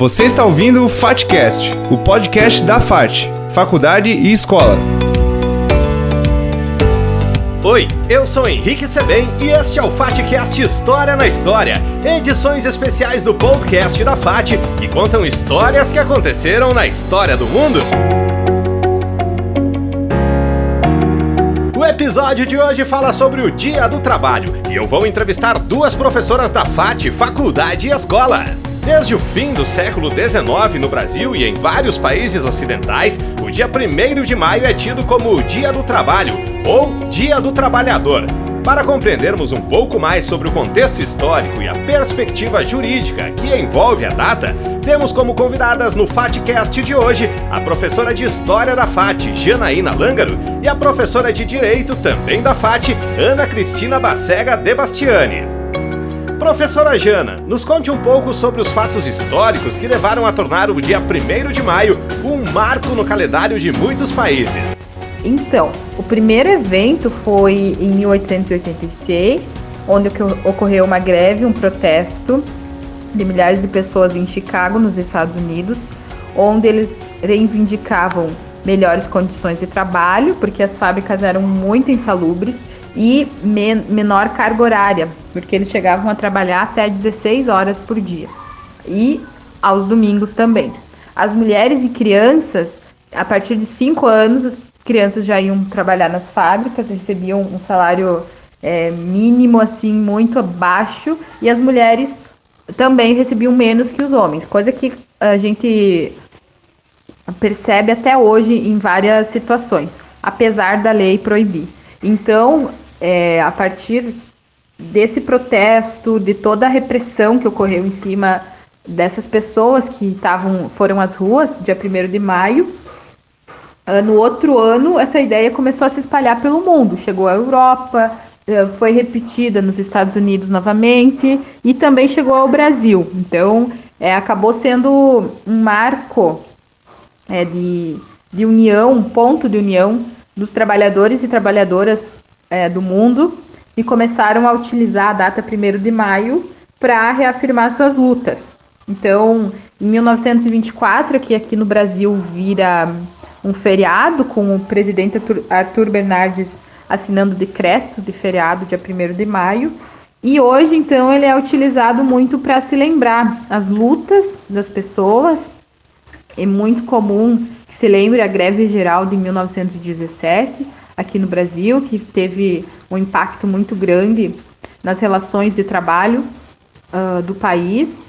Você está ouvindo o FATCast, o podcast da FAT, Faculdade e Escola. Oi, eu sou Henrique Sebem e este é o FATCast História na História, edições especiais do podcast da FAT que contam histórias que aconteceram na história do mundo. Episódio de hoje fala sobre o Dia do Trabalho e eu vou entrevistar duas professoras da FAT, Faculdade e Escola. Desde o fim do século XIX no Brasil e em vários países ocidentais, o dia 1 de maio é tido como o Dia do Trabalho ou Dia do Trabalhador. Para compreendermos um pouco mais sobre o contexto histórico e a perspectiva jurídica que envolve a data, temos como convidadas no FATcast de hoje a professora de História da FAT, Janaína Lângaro, e a professora de Direito, também da FAT, Ana Cristina Bacega de Bastiani. Professora Jana, nos conte um pouco sobre os fatos históricos que levaram a tornar o dia 1 de maio um marco no calendário de muitos países. Então, o primeiro evento foi em 1886, onde ocorreu uma greve, um protesto de milhares de pessoas em Chicago, nos Estados Unidos, onde eles reivindicavam melhores condições de trabalho, porque as fábricas eram muito insalubres e men menor carga horária, porque eles chegavam a trabalhar até 16 horas por dia. E aos domingos também. As mulheres e crianças, a partir de 5 anos, as crianças já iam trabalhar nas fábricas, recebiam um salário é, mínimo, assim, muito abaixo, e as mulheres também recebiam menos que os homens, coisa que a gente percebe até hoje em várias situações, apesar da lei proibir. Então, é, a partir desse protesto, de toda a repressão que ocorreu em cima dessas pessoas que estavam foram às ruas, dia 1 de maio, ah, no outro ano essa ideia começou a se espalhar pelo mundo, chegou à Europa, foi repetida nos Estados Unidos novamente e também chegou ao Brasil. Então, é, acabou sendo um marco é, de, de união, um ponto de união dos trabalhadores e trabalhadoras é, do mundo e começaram a utilizar a data 1 de maio para reafirmar suas lutas. Então, em 1924, que aqui no Brasil vira um feriado, com o presidente Arthur Bernardes assinando decreto de feriado dia 1 de maio. E hoje, então, ele é utilizado muito para se lembrar as lutas das pessoas. É muito comum que se lembre a greve geral de 1917, aqui no Brasil, que teve um impacto muito grande nas relações de trabalho uh, do país,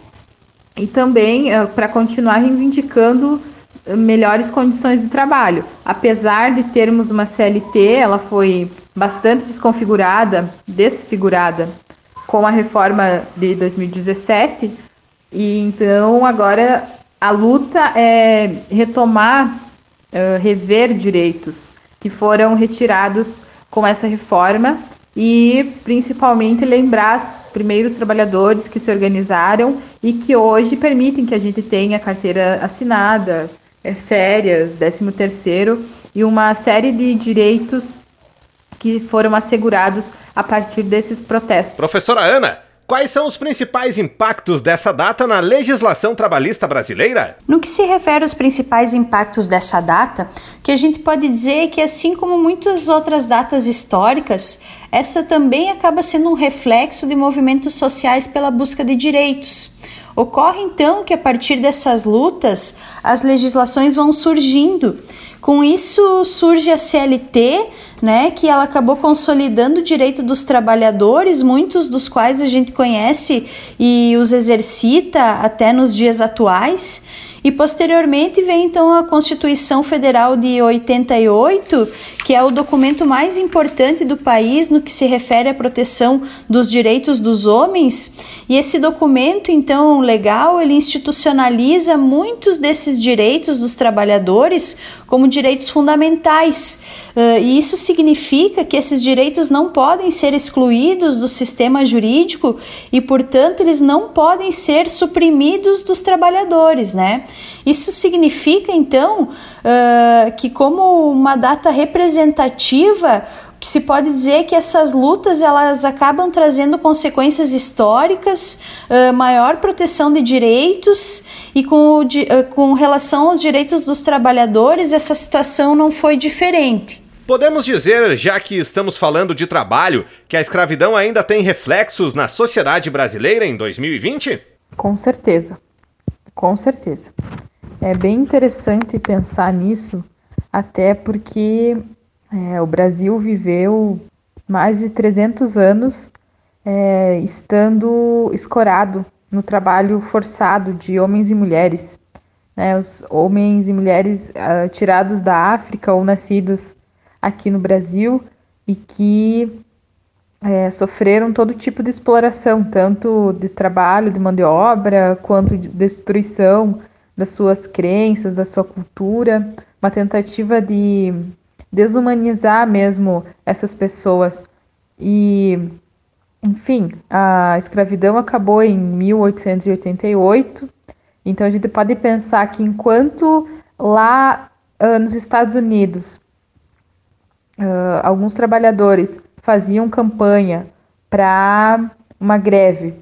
e também uh, para continuar reivindicando melhores condições de trabalho. Apesar de termos uma CLT, ela foi bastante desconfigurada, desfigurada com a reforma de 2017, e então agora a luta é retomar, uh, rever direitos que foram retirados com essa reforma e principalmente lembrar os primeiros trabalhadores que se organizaram e que hoje permitem que a gente tenha carteira assinada, é, férias, 13 terceiro e uma série de direitos que foram assegurados a partir desses protestos. Professora Ana, Quais são os principais impactos dessa data na legislação trabalhista brasileira? No que se refere aos principais impactos dessa data, o que a gente pode dizer é que, assim como muitas outras datas históricas, essa também acaba sendo um reflexo de movimentos sociais pela busca de direitos. Ocorre então que a partir dessas lutas as legislações vão surgindo. Com isso surge a CLT, né, que ela acabou consolidando o direito dos trabalhadores, muitos dos quais a gente conhece e os exercita até nos dias atuais. E posteriormente vem então a Constituição Federal de 88, que é o documento mais importante do país no que se refere à proteção dos direitos dos homens. E esse documento, então, legal, ele institucionaliza muitos desses direitos dos trabalhadores como direitos fundamentais. Uh, e isso significa que esses direitos não podem ser excluídos do sistema jurídico e, portanto, eles não podem ser suprimidos dos trabalhadores, né? Isso significa, então, uh, que, como uma data representativa, se pode dizer que essas lutas elas acabam trazendo consequências históricas, uh, maior proteção de direitos e com, com relação aos direitos dos trabalhadores essa situação não foi diferente. Podemos dizer, já que estamos falando de trabalho, que a escravidão ainda tem reflexos na sociedade brasileira em 2020? Com certeza, com certeza. É bem interessante pensar nisso, até porque é, o Brasil viveu mais de 300 anos é, estando escorado no trabalho forçado de homens e mulheres. Né, os homens e mulheres uh, tirados da África ou nascidos aqui no Brasil e que é, sofreram todo tipo de exploração, tanto de trabalho, de mão de obra, quanto de destruição das suas crenças, da sua cultura, uma tentativa de desumanizar mesmo essas pessoas. E, enfim, a escravidão acabou em 1888. Então a gente pode pensar que enquanto lá uh, nos Estados Unidos uh, alguns trabalhadores faziam campanha para uma greve,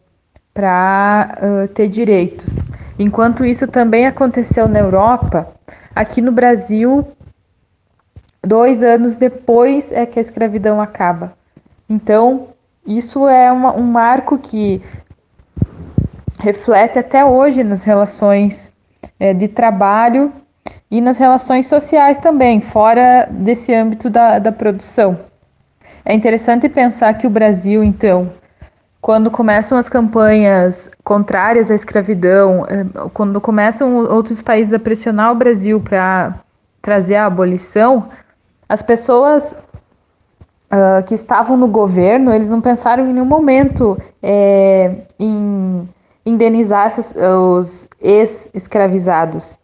para uh, ter direitos, Enquanto isso também aconteceu na Europa, aqui no Brasil, dois anos depois é que a escravidão acaba. Então, isso é uma, um marco que reflete até hoje nas relações é, de trabalho e nas relações sociais também, fora desse âmbito da, da produção. É interessante pensar que o Brasil, então, quando começam as campanhas contrárias à escravidão, eh, quando começam outros países a pressionar o Brasil para trazer a abolição, as pessoas uh, que estavam no governo, eles não pensaram em nenhum momento é, em indenizar os ex-escravizados.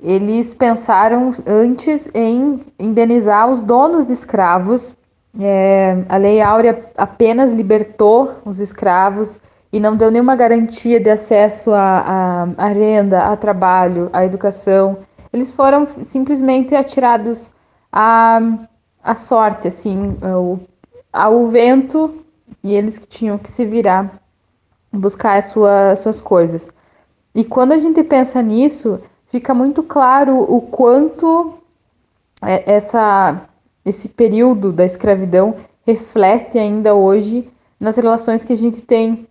Eles pensaram antes em indenizar os donos de escravos é, a Lei Áurea apenas libertou os escravos e não deu nenhuma garantia de acesso à, renda, a trabalho, à educação. Eles foram simplesmente atirados à, à sorte, assim, ao, ao vento, e eles tinham que se virar, buscar as sua, suas coisas. E quando a gente pensa nisso, fica muito claro o quanto é, essa esse período da escravidão reflete ainda hoje nas relações que a gente tem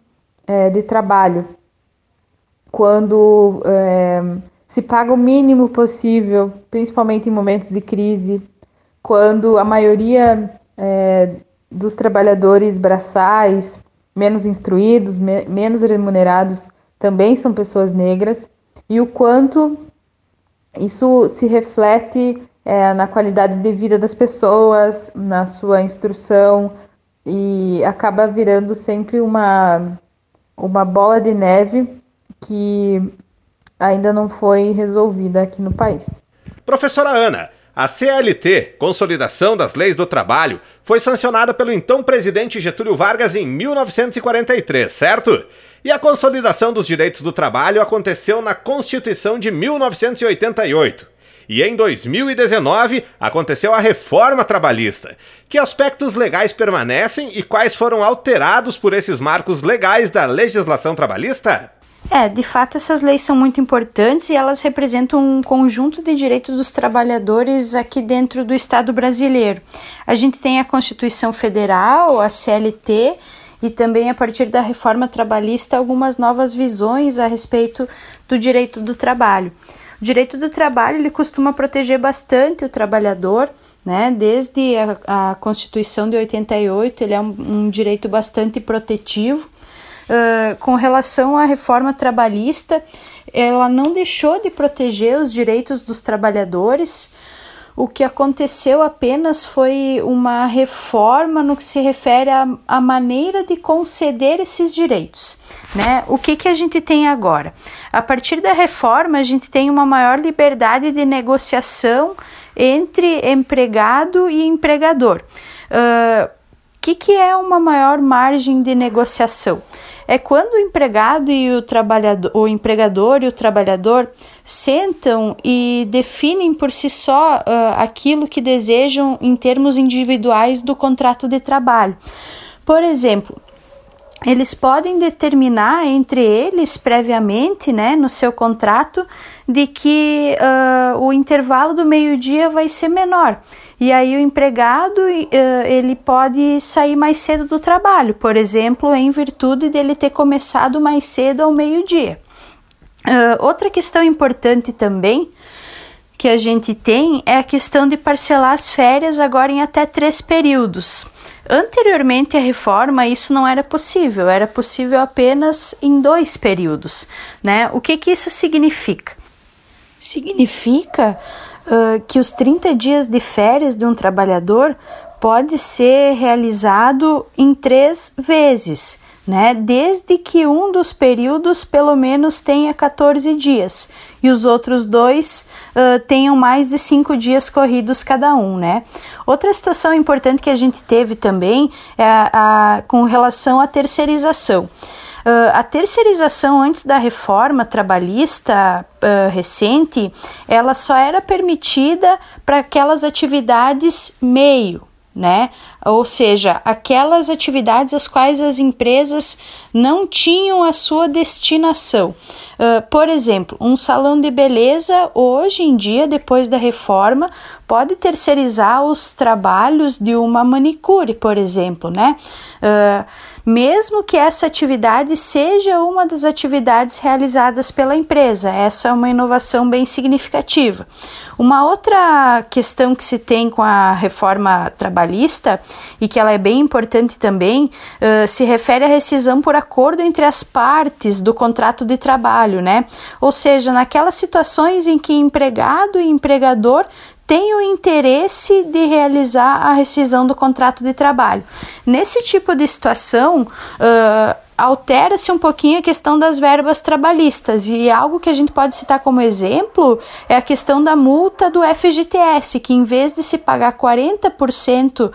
é, de trabalho. Quando é, se paga o mínimo possível, principalmente em momentos de crise, quando a maioria é, dos trabalhadores braçais, menos instruídos, me menos remunerados, também são pessoas negras, e o quanto isso se reflete é, na qualidade de vida das pessoas, na sua instrução e acaba virando sempre uma, uma bola de neve que ainda não foi resolvida aqui no país. Professora Ana, a CLT, Consolidação das Leis do Trabalho, foi sancionada pelo então presidente Getúlio Vargas em 1943, certo? E a consolidação dos direitos do trabalho aconteceu na Constituição de 1988. E em 2019 aconteceu a reforma trabalhista. Que aspectos legais permanecem e quais foram alterados por esses marcos legais da legislação trabalhista? É, de fato, essas leis são muito importantes e elas representam um conjunto de direitos dos trabalhadores aqui dentro do Estado brasileiro. A gente tem a Constituição Federal, a CLT, e também a partir da reforma trabalhista algumas novas visões a respeito do direito do trabalho. O direito do trabalho ele costuma proteger bastante o trabalhador, né? Desde a, a Constituição de 88, ele é um, um direito bastante protetivo. Uh, com relação à reforma trabalhista, ela não deixou de proteger os direitos dos trabalhadores, o que aconteceu apenas foi uma reforma no que se refere à, maneira de conceder esses direitos. Né? O que, que a gente tem agora? A partir da reforma, a gente tem uma maior liberdade de negociação entre empregado e empregador. O uh, que, que é uma maior margem de negociação? É quando o empregado e o trabalhador, o empregador e o trabalhador sentam e definem por si só uh, aquilo que desejam em termos individuais do contrato de trabalho. Por exemplo, eles podem determinar entre eles previamente, né, no seu contrato, de que uh, o intervalo do meio-dia vai ser menor. E aí o empregado uh, ele pode sair mais cedo do trabalho, por exemplo, em virtude dele ter começado mais cedo ao meio-dia. Uh, outra questão importante também que a gente tem é a questão de parcelar as férias agora em até três períodos. Anteriormente à reforma, isso não era possível, era possível apenas em dois períodos. Né? O que, que isso significa? Significa uh, que os 30 dias de férias de um trabalhador pode ser realizado em três vezes né? Desde que um dos períodos pelo menos tenha 14 dias e os outros dois uh, tenham mais de cinco dias corridos cada um, né? Outra situação importante que a gente teve também é a, a com relação à terceirização. Uh, a terceirização antes da reforma trabalhista uh, recente, ela só era permitida para aquelas atividades meio, né? Ou seja, aquelas atividades às quais as empresas não tinham a sua destinação. Uh, por exemplo, um salão de beleza, hoje em dia, depois da reforma, pode terceirizar os trabalhos de uma manicure, por exemplo, né? Uh, mesmo que essa atividade seja uma das atividades realizadas pela empresa. Essa é uma inovação bem significativa. Uma outra questão que se tem com a reforma trabalhista e que ela é bem importante também uh, se refere à rescisão por acordo entre as partes do contrato de trabalho, né? Ou seja, naquelas situações em que empregado e empregador tem o interesse de realizar a rescisão do contrato de trabalho. Nesse tipo de situação, uh, altera-se um pouquinho a questão das verbas trabalhistas e algo que a gente pode citar como exemplo é a questão da multa do FGTS, que em vez de se pagar 40% uh,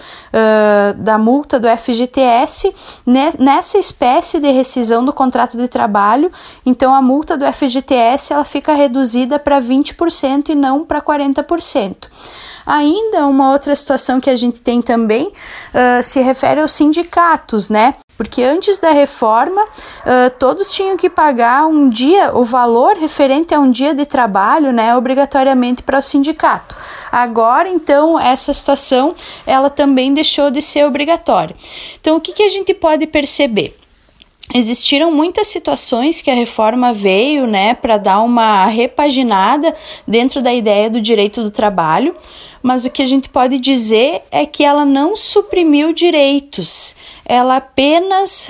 da multa do FGTS nessa espécie de rescisão do contrato de trabalho, então a multa do FGTS ela fica reduzida para 20% e não para 40%. Ainda uma outra situação que a gente tem também uh, se refere aos sindicatos, né? Porque antes da reforma, uh, todos tinham que pagar um dia, o valor referente a um dia de trabalho, né, obrigatoriamente para o sindicato. Agora, então, essa situação, ela também deixou de ser obrigatória. Então, o que, que a gente pode perceber? Existiram muitas situações que a reforma veio, né, para dar uma repaginada dentro da ideia do direito do trabalho, mas o que a gente pode dizer é que ela não suprimiu direitos, ela apenas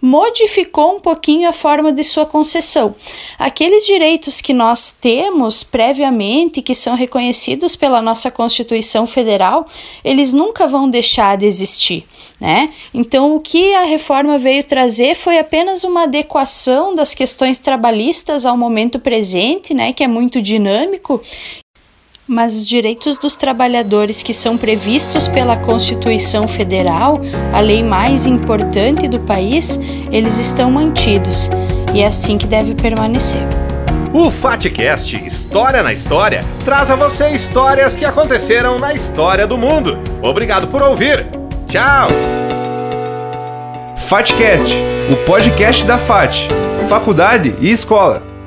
modificou um pouquinho a forma de sua concessão. Aqueles direitos que nós temos previamente, que são reconhecidos pela nossa Constituição Federal, eles nunca vão deixar de existir. Né? Então, o que a reforma veio trazer foi apenas uma adequação das questões trabalhistas ao momento presente, né, que é muito dinâmico, mas os direitos dos trabalhadores que são previstos pela Constituição Federal, a lei mais importante do país, eles estão mantidos e é assim que deve permanecer. O FATCast História na História traz a você histórias que aconteceram na história do mundo. Obrigado por ouvir. Tchau! FATCast, o podcast da FAT, Faculdade e Escola.